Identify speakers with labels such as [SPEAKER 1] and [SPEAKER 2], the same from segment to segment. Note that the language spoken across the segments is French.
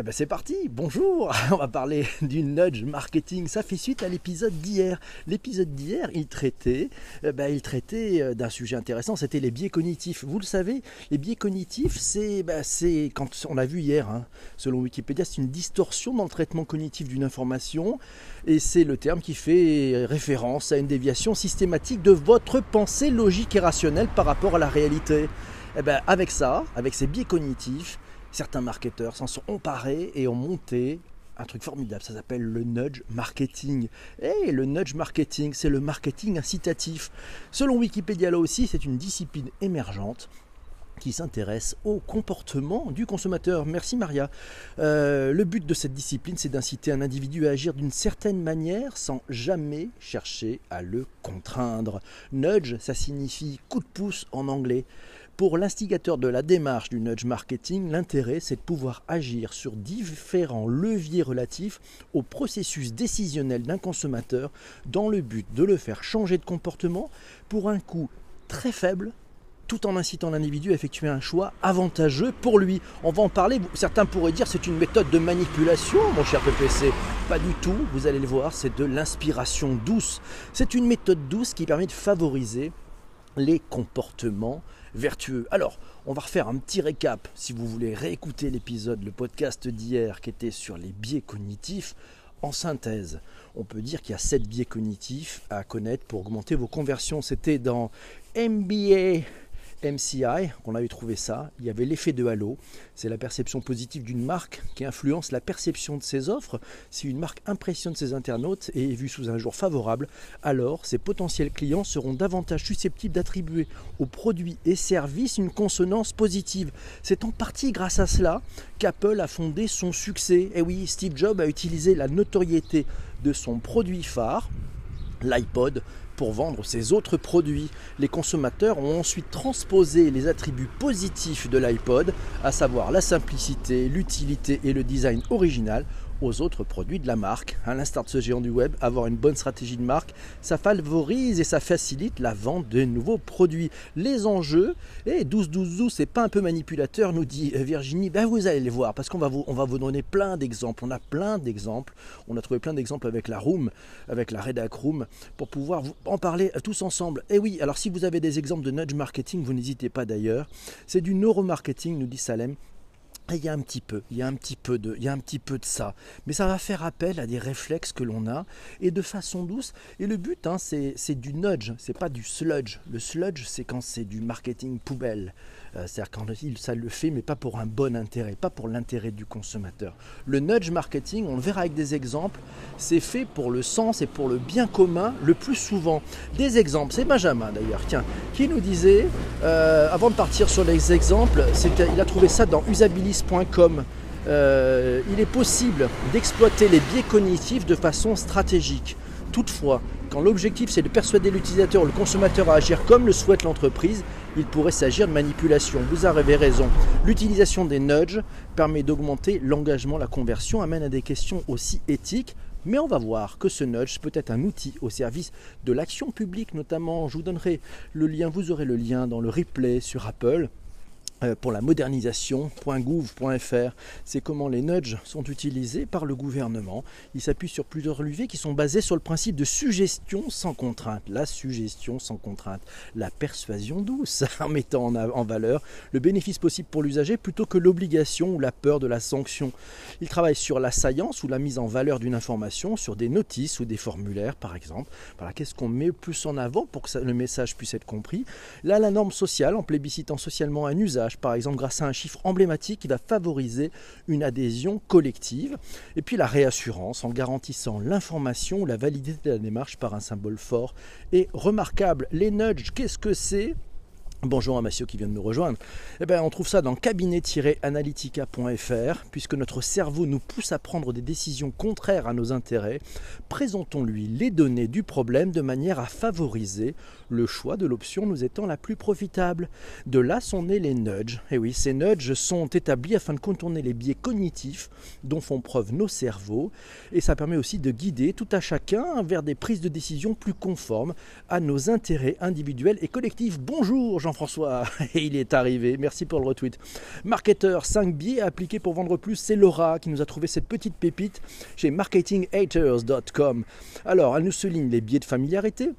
[SPEAKER 1] Eh ben c'est parti, bonjour On va parler du nudge marketing. Ça fait suite à l'épisode d'hier. L'épisode d'hier, il traitait, eh ben, il traitait euh, d'un sujet intéressant, c'était les biais cognitifs. Vous le savez, les biais cognitifs, c'est, ben, c'est quand on l'a vu hier, hein, selon Wikipédia, c'est une distorsion dans le traitement cognitif d'une information. Et c'est le terme qui fait référence à une déviation systématique de votre pensée logique et rationnelle par rapport à la réalité. Eh ben, avec ça, avec ces biais cognitifs, certains marketeurs s'en sont emparés et ont monté un truc formidable, ça s'appelle le nudge marketing. Et le nudge marketing, c'est le marketing incitatif. Selon Wikipédia là aussi, c'est une discipline émergente qui s'intéresse au comportement du consommateur. Merci Maria. Euh, le but de cette discipline, c'est d'inciter un individu à agir d'une certaine manière sans jamais chercher à le contraindre. Nudge, ça signifie coup de pouce en anglais. Pour l'instigateur de la démarche du nudge marketing, l'intérêt c'est de pouvoir agir sur différents leviers relatifs au processus décisionnel d'un consommateur dans le but de le faire changer de comportement pour un coût très faible tout en incitant l'individu à effectuer un choix avantageux pour lui. On va en parler, certains pourraient dire c'est une méthode de manipulation, mon cher PPC. Pas du tout, vous allez le voir, c'est de l'inspiration douce. C'est une méthode douce qui permet de favoriser les comportements vertueux. Alors, on va refaire un petit récap si vous voulez réécouter l'épisode, le podcast d'hier qui était sur les biais cognitifs. En synthèse, on peut dire qu'il y a sept biais cognitifs à connaître pour augmenter vos conversions. C'était dans MBA MCI, on avait trouvé ça, il y avait l'effet de halo, c'est la perception positive d'une marque qui influence la perception de ses offres. Si une marque impressionne ses internautes et est vue sous un jour favorable, alors ses potentiels clients seront davantage susceptibles d'attribuer aux produits et services une consonance positive. C'est en partie grâce à cela qu'Apple a fondé son succès. Et eh oui, Steve Jobs a utilisé la notoriété de son produit phare, l'iPod, pour vendre ses autres produits. Les consommateurs ont ensuite transposé les attributs positifs de l'iPod, à savoir la simplicité, l'utilité et le design original, aux autres produits de la marque. À l'instar de ce géant du web, avoir une bonne stratégie de marque, ça favorise et ça facilite la vente de nouveaux produits. Les enjeux, et 12 12 12, c'est pas un peu manipulateur, nous dit Virginie. Ben vous allez les voir parce qu'on va vous, va vous donner plein d'exemples. On a plein d'exemples. On a trouvé plein d'exemples avec la Room, avec la Redac Room, pour pouvoir en parler tous ensemble. Et oui, alors si vous avez des exemples de nudge marketing, vous n'hésitez pas d'ailleurs. C'est du neuromarketing, nous dit Salem. Il y a un petit peu, il y a un petit peu de, ça, mais ça va faire appel à des réflexes que l'on a et de façon douce. Et le but, hein, c'est du nudge, c'est pas du sludge. Le sludge, c'est quand c'est du marketing poubelle. Euh, c'est-à-dire quand ça le fait, mais pas pour un bon intérêt, pas pour l'intérêt du consommateur. Le nudge marketing, on le verra avec des exemples, c'est fait pour le sens et pour le bien commun le plus souvent. Des exemples, c'est Benjamin d'ailleurs, tiens, qui nous disait, euh, avant de partir sur les exemples, il a trouvé ça dans usabilis.com. Euh, il est possible d'exploiter les biais cognitifs de façon stratégique. Toutefois, quand l'objectif c'est de persuader l'utilisateur ou le consommateur à agir comme le souhaite l'entreprise, il pourrait s'agir de manipulation. Vous avez raison. L'utilisation des nudges permet d'augmenter l'engagement, la conversion, amène à des questions aussi éthiques. Mais on va voir que ce nudge peut être un outil au service de l'action publique, notamment. Je vous donnerai le lien, vous aurez le lien dans le replay sur Apple. Euh, pour la modernisation.gouv.fr. C'est comment les nudges sont utilisés par le gouvernement. Il s'appuie sur plusieurs leviers qui sont basés sur le principe de suggestion sans contrainte. La suggestion sans contrainte. La persuasion douce en mettant en valeur le bénéfice possible pour l'usager plutôt que l'obligation ou la peur de la sanction. Il travaille sur la science ou la mise en valeur d'une information, sur des notices ou des formulaires par exemple. Qu'est-ce qu'on met plus en avant pour que le message puisse être compris? Là, la norme sociale en plébiscitant socialement un usage par exemple grâce à un chiffre emblématique qui va favoriser une adhésion collective. Et puis la réassurance en garantissant l'information ou la validité de la démarche par un symbole fort et remarquable. Les nudges, qu'est-ce que c'est? Bonjour à Massio qui vient de nous rejoindre. Eh bien, on trouve ça dans cabinet-analytica.fr. Puisque notre cerveau nous pousse à prendre des décisions contraires à nos intérêts, présentons-lui les données du problème de manière à favoriser le choix de l'option nous étant la plus profitable. De là sont nés les nudges. Et eh oui, ces nudges sont établis afin de contourner les biais cognitifs dont font preuve nos cerveaux. Et ça permet aussi de guider tout à chacun vers des prises de décision plus conformes à nos intérêts individuels et collectifs. Bonjour Jean-François, et il est arrivé. Merci pour le retweet. Marketeur, 5 biais appliqués pour vendre plus. C'est Laura qui nous a trouvé cette petite pépite chez marketinghaters.com. Alors, elle nous souligne les biais de familiarité,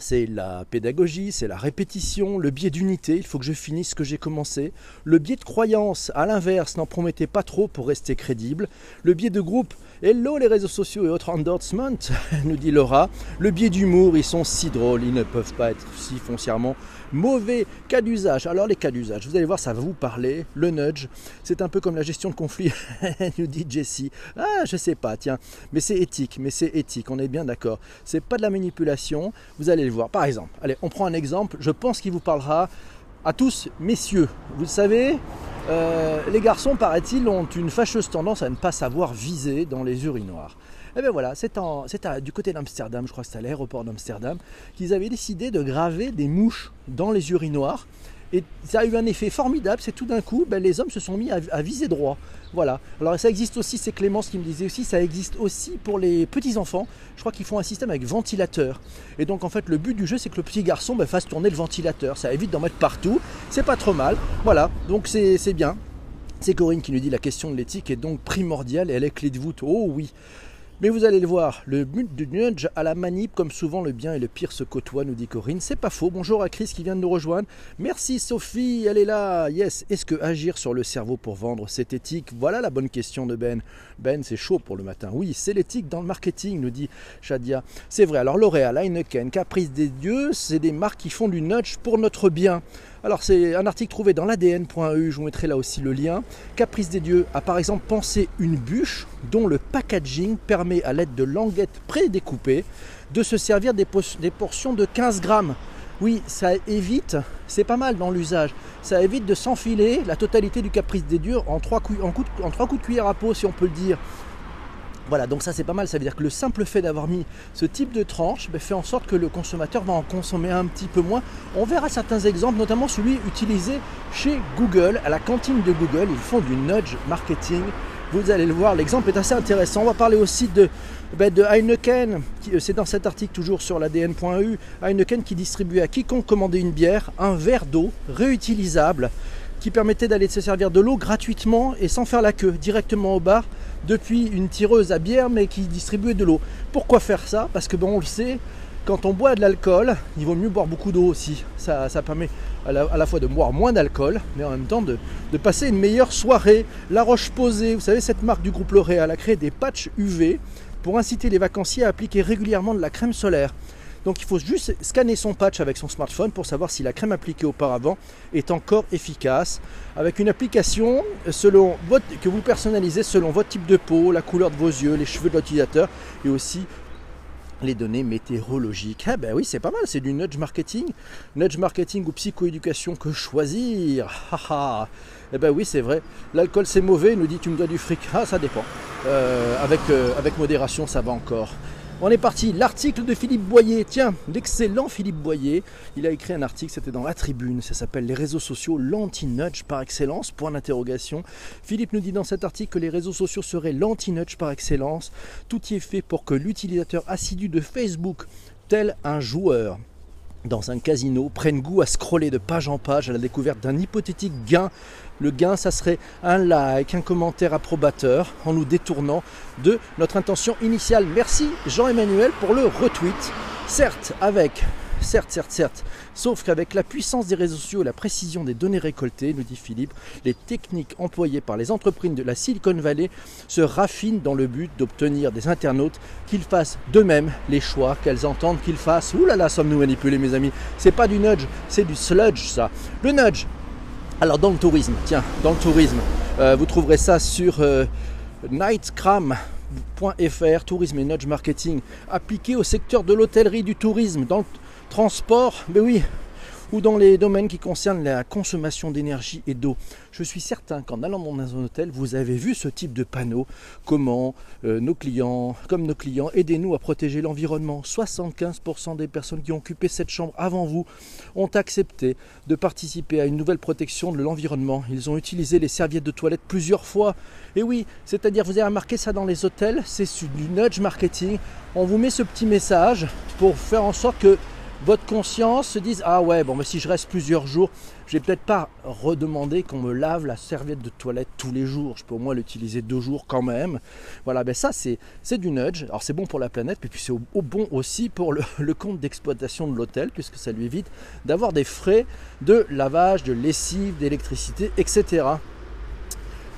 [SPEAKER 1] c'est la pédagogie, c'est la répétition, le biais d'unité, il faut que je finisse ce que j'ai commencé. Le biais de croyance, à l'inverse, n'en promettez pas trop pour rester crédible. Le biais de groupe, hello les réseaux sociaux et autres endorsements, nous dit Laura. Le biais d'humour, ils sont si drôles, ils ne peuvent pas être si foncièrement mauvais. Cas d'usage, alors les cas d'usage, vous allez voir, ça va vous parler. Le nudge, c'est un peu comme la gestion de conflit, nous dit Jessie. Ah, je sais pas, tiens, mais c'est éthique, mais c'est éthique, on est bien d'accord. C'est pas de la manipulation, vous allez voir. Par exemple, allez, on prend un exemple, je pense qu'il vous parlera à tous, messieurs. Vous le savez, euh, les garçons, paraît-il, ont une fâcheuse tendance à ne pas savoir viser dans les urinoirs. Et eh bien voilà, c'est du côté d'Amsterdam, je crois que c'est à l'aéroport d'Amsterdam, qu'ils avaient décidé de graver des mouches dans les urinoirs et ça a eu un effet formidable, c'est tout d'un coup, ben, les hommes se sont mis à, viser droit. Voilà. Alors ça existe aussi, c'est Clémence qui me disait aussi, ça existe aussi pour les petits-enfants. Je crois qu'ils font un système avec ventilateur. Et donc en fait, le but du jeu, c'est que le petit garçon ben, fasse tourner le ventilateur. Ça évite d'en mettre partout. C'est pas trop mal. Voilà, donc c'est bien. C'est Corinne qui nous dit la question de l'éthique est donc primordiale et elle est clé de voûte. Oh oui. Mais vous allez le voir, le but du nudge à la manip, comme souvent le bien et le pire se côtoient, nous dit Corinne. C'est pas faux. Bonjour à Chris qui vient de nous rejoindre. Merci Sophie, elle est là. Yes. Est-ce que agir sur le cerveau pour vendre, c'est éthique? Voilà la bonne question de Ben. Ben, c'est chaud pour le matin. Oui, c'est l'éthique dans le marketing, nous dit Shadia. C'est vrai. Alors L'Oréal, Heineken, Caprice des Dieux, c'est des marques qui font du nudge pour notre bien. Alors c'est un article trouvé dans l'ADN.eu, je vous mettrai là aussi le lien. Caprice des dieux a par exemple pensé une bûche dont le packaging permet à l'aide de languettes prédécoupées de se servir des, portions de 15 grammes. Oui, ça évite, c'est pas mal dans l'usage, ça évite de s'enfiler la totalité du caprice des dieux en trois, coups, en trois coups de cuillère à peau, si on peut le dire. Voilà, donc ça c'est pas mal, ça veut dire que le simple fait d'avoir mis ce type de tranche ben, fait en sorte que le consommateur va en consommer un petit peu moins. On verra certains exemples, notamment celui utilisé chez Google, à la cantine de Google, ils font du nudge marketing. Vous allez le voir, l'exemple est assez intéressant. On va parler aussi de, ben, de Heineken, euh, c'est dans cet article toujours sur l'ADN.eu, Heineken qui distribuait à quiconque commandait une bière un verre d'eau réutilisable qui permettait d'aller se servir de l'eau gratuitement et sans faire la queue, directement au bar, depuis une tireuse à bière, mais qui distribuait de l'eau. Pourquoi faire ça? Parce que on le sait, quand on boit de l'alcool, il vaut mieux boire beaucoup d'eau aussi. Ça, permet à la, fois de boire moins d'alcool, mais en même temps de, de, passer une meilleure soirée. La Roche Posée, vous savez, cette marque du groupe L'Oréal a créé des patchs UV pour inciter les vacanciers à appliquer régulièrement de la crème solaire. Donc il faut juste scanner son patch avec son smartphone pour savoir si la crème appliquée auparavant est encore efficace. Avec une application selon que vous personnalisez selon votre type de peau, la couleur de vos yeux, les cheveux de l'utilisateur et aussi les données météorologiques. Ah ben oui, c'est pas mal, c'est du nudge marketing. Nudge marketing ou psychoéducation, que choisir? Eh ben oui, c'est vrai. L'alcool c'est mauvais, nous dit tu me dois du fric. Ah, ça dépend. Euh, euh, avec modération, ça va encore. On est parti, l'article de Philippe Boyer. Tiens, l'excellent Philippe Boyer, il a écrit un article, c'était dans la tribune, ça s'appelle Les réseaux sociaux, l'anti-nudge par excellence, point d'interrogation. Philippe nous dit dans cet article que les réseaux sociaux seraient l'anti-nudge par excellence. Tout y est fait pour que l'utilisateur assidu de Facebook, tel un joueur, dans un casino prenne goût à scroller de page en page à la découverte d'un hypothétique gain le gain, ça serait un like, un commentaire approbateur en nous détournant de notre intention initiale. Merci Jean-Emmanuel pour le retweet. Certes, avec Certes, certes, certes. Sauf qu'avec la puissance des réseaux sociaux et la précision des données récoltées, nous dit Philippe, les techniques employées par les entreprises de la Silicon Valley se raffinent dans le but d'obtenir des internautes qu'ils fassent d'eux-mêmes les choix qu'elles entendent qu'ils fassent. Ouh là là, sommes-nous manipulés, mes amis? C'est pas du nudge, c'est du sludge, ça. Le nudge, alors dans le tourisme, tiens, dans le tourisme, euh, vous trouverez ça sur euh, nightcram.fr, tourisme et nudge marketing, appliqué au secteur de l'hôtellerie, du tourisme, transport, mais oui, ou dans les domaines qui concernent la consommation d'énergie et d'eau. Je suis certain qu'en allant dans un hôtel, vous avez vu ce type de panneau. Comment euh, nos clients, comme nos clients, aidez-nous à protéger l'environnement. 75% des personnes qui ont occupé cette chambre avant vous ont accepté de participer à une nouvelle protection de l'environnement. Ils ont utilisé les serviettes de toilette plusieurs fois. Et oui, c'est-à-dire vous avez remarqué ça dans les hôtels, c'est du nudge marketing. On vous met ce petit message pour faire en sorte que votre conscience se dise ah ouais bon mais si je reste plusieurs jours, je vais peut-être pas redemander qu'on me lave la serviette de toilette tous les jours. Je peux au moins l'utiliser deux jours quand même. Voilà, ben ça c'est du nudge. Alors c'est bon pour la planète, puis c'est au, bon aussi pour le compte d'exploitation de l'hôtel, puisque ça lui évite d'avoir des frais de lavage, de lessive, d'électricité, etc.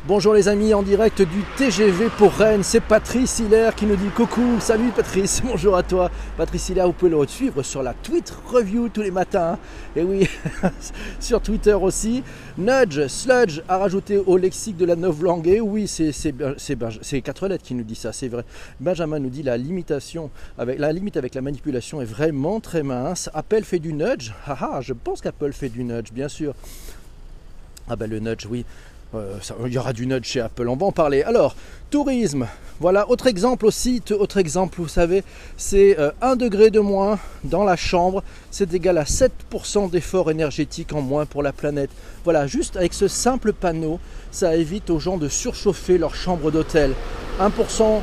[SPEAKER 1] Bonjour les amis, en direct du TGV pour Rennes, c'est Patrice Hilaire qui nous dit coucou, salut Patrice, bonjour à toi. Patrice Hilaire, vous pouvez le suivre sur la Tweet Review tous les matins. Et oui, sur Twitter aussi. Nudge, sludge à rajouter au lexique de la langue. Et oui, c'est quatre lettres qui nous dit ça, c'est vrai. Benjamin nous dit la limitation, avec, la limite avec la manipulation est vraiment très mince. Apple fait du nudge? Haha, je pense qu'Apple fait du nudge, bien sûr. Ah ben le nudge, oui. Euh, il y aura du nudge chez Apple, on va en parler. Alors, tourisme, voilà, autre exemple aussi, autre exemple, vous savez, c'est 1 euh, degré de moins dans la chambre, c'est égal à 7% d'effort énergétique en moins pour la planète. Voilà, juste avec ce simple panneau, ça évite aux gens de surchauffer leur chambre d'hôtel. 1%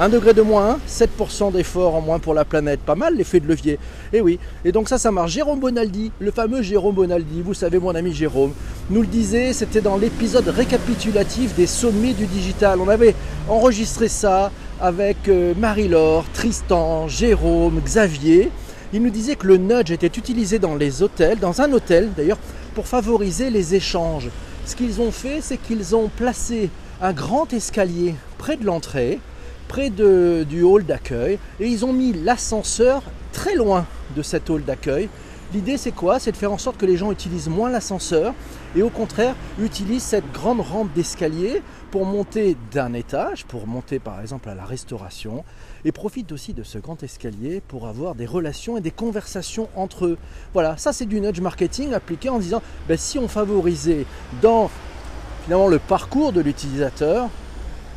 [SPEAKER 1] 1 degré de moins, 7% d'effort en moins pour la planète. Pas mal l'effet de levier. Et eh oui. Et donc ça, ça marche. Jérôme Bonaldi, le fameux Jérôme Bonaldi, vous savez, mon ami Jérôme, nous le disait, c'était dans l'épisode récapitulatif des sommets du digital. On avait enregistré ça avec euh, Marie-Laure, Tristan, Jérôme, Xavier. Il nous disait que le nudge était utilisé dans les hôtels, dans un hôtel d'ailleurs, pour favoriser les échanges. Ce qu'ils ont fait, c'est qu'ils ont placé un grand escalier près de l'entrée près de, du hall d'accueil et ils ont mis l'ascenseur très loin de cet hall d'accueil. L'idée c'est quoi? C'est de faire en sorte que les gens utilisent moins l'ascenseur et au contraire utilisent cette grande rampe d'escalier pour monter d'un étage, pour monter par exemple à la restauration et profitent aussi de ce grand escalier pour avoir des relations et des conversations entre eux. Voilà, ça c'est du nudge marketing appliqué en disant ben, si on favorisait dans finalement le parcours de l'utilisateur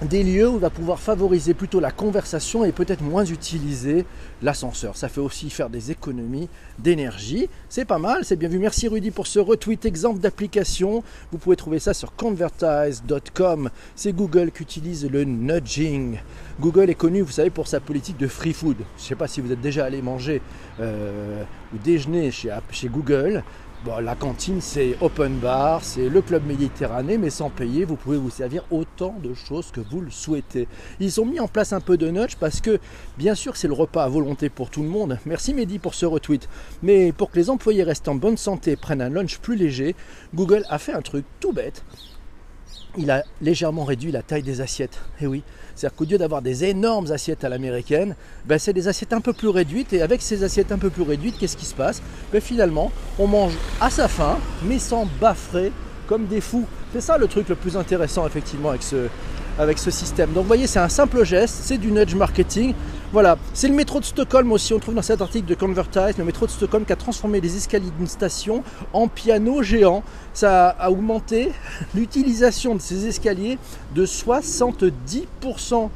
[SPEAKER 1] des lieux où on va pouvoir favoriser plutôt la conversation et peut-être moins utiliser l'ascenseur. Ça fait aussi faire des économies d'énergie. C'est pas mal, c'est bien vu. Merci Rudy pour ce retweet exemple d'application. Vous pouvez trouver ça sur convertise.com. C'est Google qui utilise le nudging. Google est connu, vous savez, pour sa politique de free food. Je ne sais pas si vous êtes déjà allé manger euh, ou déjeuner chez, chez Google. Bon, la cantine, c'est open bar, c'est le club méditerranéen, mais sans payer, vous pouvez vous servir autant de choses que vous le souhaitez. Ils ont mis en place un peu de nudge parce que, bien sûr, c'est le repas à volonté pour tout le monde. Merci Mehdi pour ce retweet. Mais pour que les employés restent en bonne santé et prennent un lunch plus léger, Google a fait un truc tout bête. Il a légèrement réduit la taille des assiettes. Et eh oui, c'est-à-dire qu'au lieu d'avoir des énormes assiettes à l'américaine, ben c'est des assiettes un peu plus réduites. Et avec ces assiettes un peu plus réduites, qu'est-ce qui se passe? Ben Finalement, on mange à sa faim, mais sans baffrer comme des fous. C'est ça le truc le plus intéressant effectivement avec ce, avec ce système. Donc vous voyez, c'est un simple geste, c'est du nudge marketing. Voilà, c'est le métro de Stockholm aussi, on trouve dans cet article de Convertise, le métro de Stockholm qui a transformé les escaliers d'une station en piano géant. Ça a augmenté l'utilisation de ces escaliers de 70%.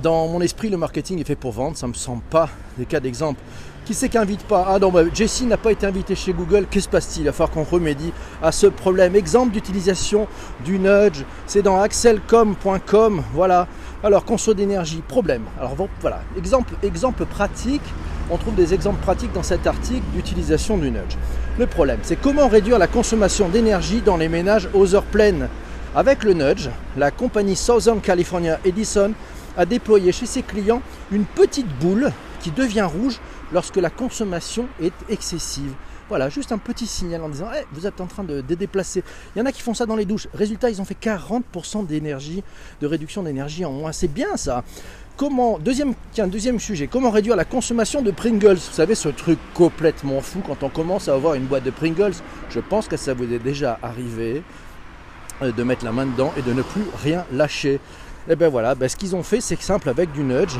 [SPEAKER 1] Dans mon esprit, le marketing est fait pour vendre, ça ne me semble pas des cas d'exemple. Qui c'est qui n'invite pas Ah non, bah, Jessie n'a pas été invité chez Google. Que se passe-t-il Il va falloir qu'on remédie à ce problème. Exemple d'utilisation du nudge, c'est dans axelcom.com. Voilà. Alors, conso d'énergie, problème. Alors voilà, exemple, exemple pratique. On trouve des exemples pratiques dans cet article d'utilisation du nudge. Le problème, c'est comment réduire la consommation d'énergie dans les ménages aux heures pleines. Avec le nudge, la compagnie Southern California Edison a déployé chez ses clients une petite boule devient rouge lorsque la consommation est excessive. Voilà, juste un petit signal en disant hey, vous êtes en train de, déplacer. Il y en a qui font ça dans les douches. Résultat, ils ont fait 40% d'énergie, de réduction d'énergie en moins. C'est bien ça. Comment, deuxième, tiens, deuxième sujet, comment réduire la consommation de Pringles? Vous savez, ce truc complètement fou quand on commence à avoir une boîte de Pringles. Je pense que ça vous est déjà arrivé euh, de mettre la main dedans et de ne plus rien lâcher. Et eh bien voilà, ben, ce qu'ils ont fait, c'est simple avec du nudge.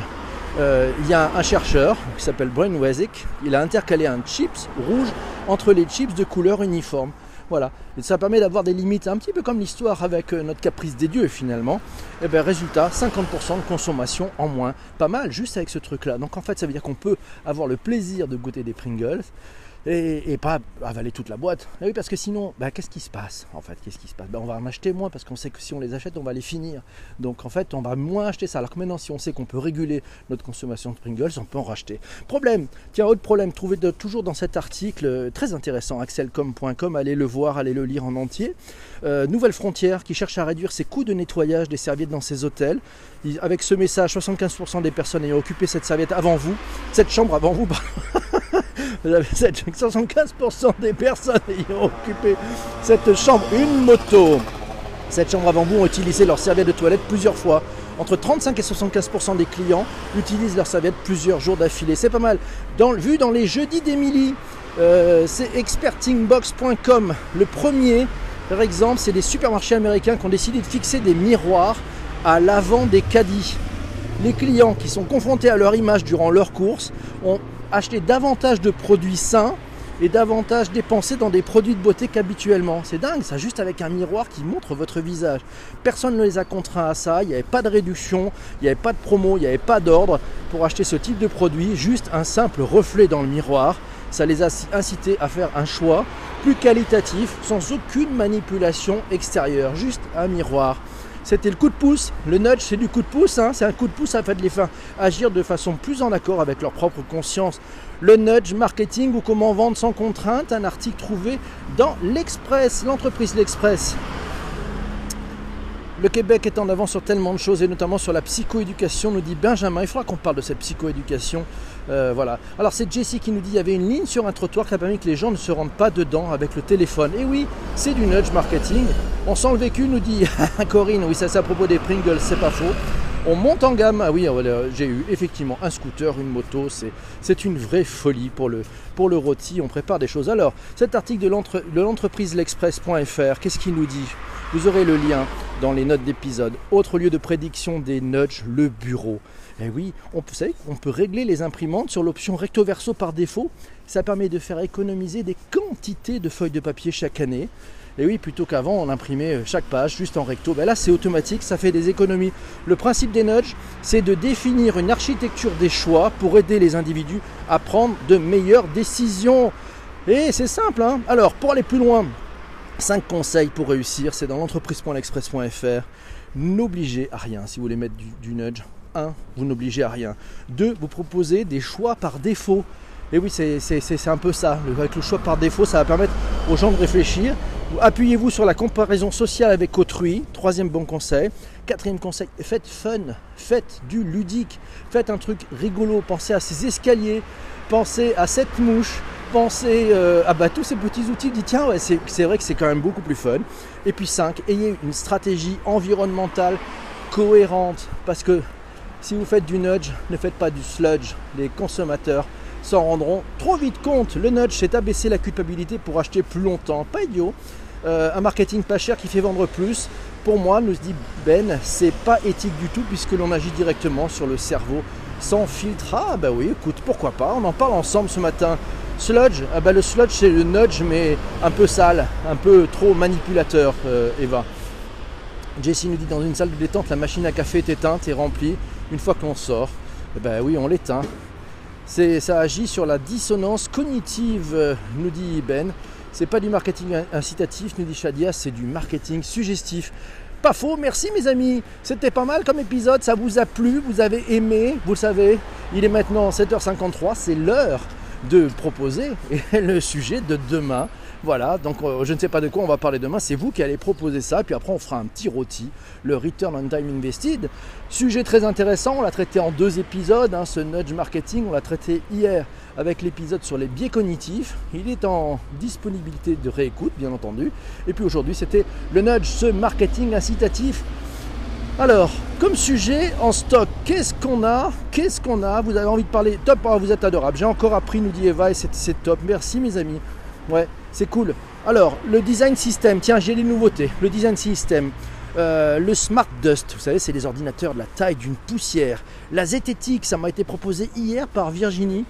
[SPEAKER 1] Euh, il y a un chercheur qui s'appelle Brian Wesick, il a intercalé un chips rouge entre les chips de couleur uniforme. Voilà, et ça permet d'avoir des limites, un petit peu comme l'histoire avec euh, notre caprice des dieux finalement. Et eh bien résultat, 50% de consommation en moins. Pas mal, juste avec ce truc-là. Donc en fait, ça veut dire qu'on peut avoir le plaisir de goûter des Pringles et, pas avaler toute la boîte. oui, parce que sinon, bah, qu'est-ce qui se passe en fait? Qu'est-ce qui se passe? Bah, On va en acheter moins parce qu'on sait que si on les achète, on va les finir. Donc en fait, on va moins acheter ça. Alors que maintenant, si on sait qu'on peut réguler notre consommation de Pringles, on peut en racheter. Problème, tiens, autre problème, trouvé toujours dans cet article euh, très intéressant, axelcom.com, allez le voir, allez le lire en entier. Euh, Nouvelle Frontière qui cherche à réduire ses coûts de nettoyage des serviettes dans ses hôtels. Avec ce message, 75% des personnes ayant occupé cette serviette avant vous, cette chambre avant vous, 75% des personnes ayant occupé cette chambre, une moto, cette chambre avant vous ont utilisé leur serviette de toilette plusieurs fois. Entre 35 et 75% des clients utilisent leur serviette plusieurs jours d'affilée. C'est pas mal. Dans, vu dans les jeudis d'Emily, euh, c'est expertingbox.com. Le premier, par exemple, c'est des supermarchés américains qui ont décidé de fixer des miroirs à l'avant des caddies. Les clients qui sont confrontés à leur image durant leurs courses ont acheté davantage de produits sains et davantage dépensé dans des produits de beauté qu'habituellement. C'est dingue, ça, juste avec un miroir qui montre votre visage. Personne ne les a contraints à ça, il n'y avait pas de réduction, il n'y avait pas de promo, il n'y avait pas d'ordre pour acheter ce type de produit, juste un simple reflet dans le miroir. Ça les a incités à faire un choix plus qualitatif, sans aucune manipulation extérieure, juste un miroir. C'était le coup de pouce. Le nudge, c'est du coup de pouce. Hein. C'est un coup de pouce à faire les fins agir de façon plus en accord avec leur propre conscience. Le nudge marketing ou comment vendre sans contrainte, un article trouvé dans l'Express, l'entreprise L'Express. Le Québec est en avant sur tellement de choses et notamment sur la psychoéducation, nous dit Benjamin. Il faudra qu'on parle de cette psychoéducation. Euh, voilà. Alors c'est Jessie qui nous dit il y avait une ligne sur un trottoir qui a permis que les gens ne se rendent pas dedans avec le téléphone. Et oui, c'est du nudge marketing. On sent le vécu, nous dit Corinne. Oui, ça c'est à propos des Pringles, c'est pas faux. On monte en gamme. Ah oui, j'ai eu effectivement un scooter, une moto. C'est une vraie folie pour le, pour le rôti. On prépare des choses. Alors, cet article de l'entreprise l'express.fr, qu'est-ce qu'il nous dit? Vous aurez le lien dans les notes d'épisode. Autre lieu de prédiction des nudges, le bureau. Et eh oui, vous savez, on peut régler les imprimantes sur l'option recto verso par défaut. Ça permet de faire économiser des quantités de feuilles de papier chaque année. Et oui, plutôt qu'avant, on imprimait chaque page juste en recto. Ben là, c'est automatique, ça fait des économies. Le principe des nudges, c'est de définir une architecture des choix pour aider les individus à prendre de meilleures décisions. Et c'est simple. Hein Alors, pour aller plus loin, 5 conseils pour réussir, c'est dans l'entreprise.l'express.fr. N'obligez à rien si vous voulez mettre du, nudge. 1. Vous n'obligez à rien. 2. Vous proposez des choix par défaut. Et oui, c'est un peu ça. Avec le choix par défaut, ça va permettre aux gens de réfléchir. Appuyez-vous sur la comparaison sociale avec autrui. Troisième bon conseil. Quatrième conseil, faites fun. Faites du ludique. Faites un truc rigolo. Pensez à ces escaliers. Pensez à cette mouche pensez euh, à bah, tous ces petits outils, dites tiens, ouais, c'est vrai que c'est quand même beaucoup plus fun. Et puis 5, ayez une stratégie environnementale cohérente parce que si vous faites du nudge, ne faites pas du sludge. Les consommateurs s'en rendront trop vite compte. Le nudge, c'est abaisser la culpabilité pour acheter plus longtemps. Pas idiot. Euh, un marketing pas cher qui fait vendre plus. Pour moi, nous dit Ben, c'est pas éthique du tout puisque l'on agit directement sur le cerveau sans filtre. Ah bah oui, écoute, pourquoi pas On en parle ensemble ce matin. Sludge, ah bah le sludge c'est le nudge mais un peu sale, un peu trop manipulateur, euh, Eva. Jessie nous dit dans une salle de détente, la machine à café est éteinte et remplie. Une fois qu'on sort, eh ben oui, on l'éteint. Ça agit sur la dissonance cognitive, euh, nous dit Ben. C'est pas du marketing incitatif, nous dit Shadia, c'est du marketing suggestif. Pas faux, merci mes amis. C'était pas mal comme épisode, ça vous a plu, vous avez aimé, vous le savez. Il est maintenant 7h53, c'est l'heure de proposer le sujet de demain. Voilà, donc euh, je ne sais pas de quoi on va parler demain, c'est vous qui allez proposer ça, puis après on fera un petit rôti, le Return on Time Invested. Sujet très intéressant, on l'a traité en deux épisodes, hein, ce nudge marketing, on l'a traité hier avec l'épisode sur les biais cognitifs. Il est en disponibilité de réécoute, bien entendu. Et puis aujourd'hui, c'était le nudge, ce marketing incitatif alors, comme sujet en stock, qu'est-ce qu'on a? Qu'est-ce qu'on a? Vous avez envie de parler? Top, oh, vous êtes adorable. J'ai encore appris, nous dit Eva, et c'est top. Merci mes amis. Ouais, c'est cool. Alors, le design system, tiens, j'ai les nouveautés. Le design system. Euh, le Smart Dust, vous savez, c'est les ordinateurs de la taille d'une poussière. La zététique, ça m'a été proposé hier par Virginie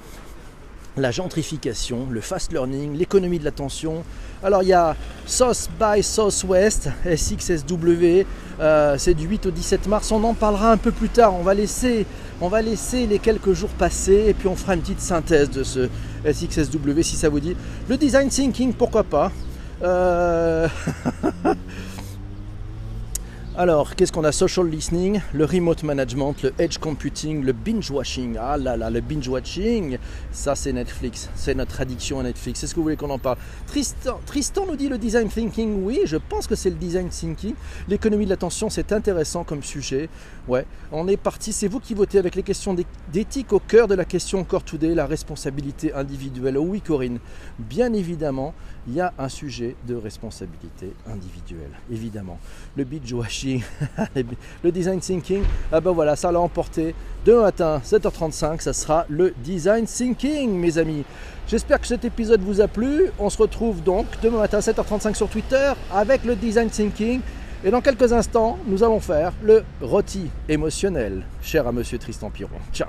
[SPEAKER 1] la gentrification, le fast learning, l'économie de l'attention. Alors il y a Sauce by Southwest, SXSW, euh, c'est du 8 au 17 mars, on en parlera un peu plus tard, on va, laisser, on va laisser les quelques jours passer et puis on fera une petite synthèse de ce SXSW si ça vous dit. Le design thinking, pourquoi pas. Euh, Alors, qu'est-ce qu'on a? Social listening, le remote management, le edge computing, le binge watching. Ah là là, le binge watching, ça c'est Netflix, c'est notre addiction à Netflix. Est-ce que vous voulez qu'on en parle? Tristan, Tristan nous dit le design thinking. Oui, je pense que c'est le design thinking. L'économie de l'attention, c'est intéressant comme sujet. Ouais, on est parti. C'est vous qui votez avec les questions d'éthique au cœur de la question Core Today, la responsabilité individuelle. Oui, Corinne, bien évidemment, il y a un sujet de responsabilité individuelle, évidemment. Le binge watching le design thinking, ah ben voilà, ça l'a emporté. Demain matin, 7h35, ça sera le design thinking, mes amis. J'espère que cet épisode vous a plu. On se retrouve donc demain matin, 7h35 sur Twitter, avec le design thinking. Et dans quelques instants, nous allons faire le rôti émotionnel, cher à monsieur Tristan Piron. Ciao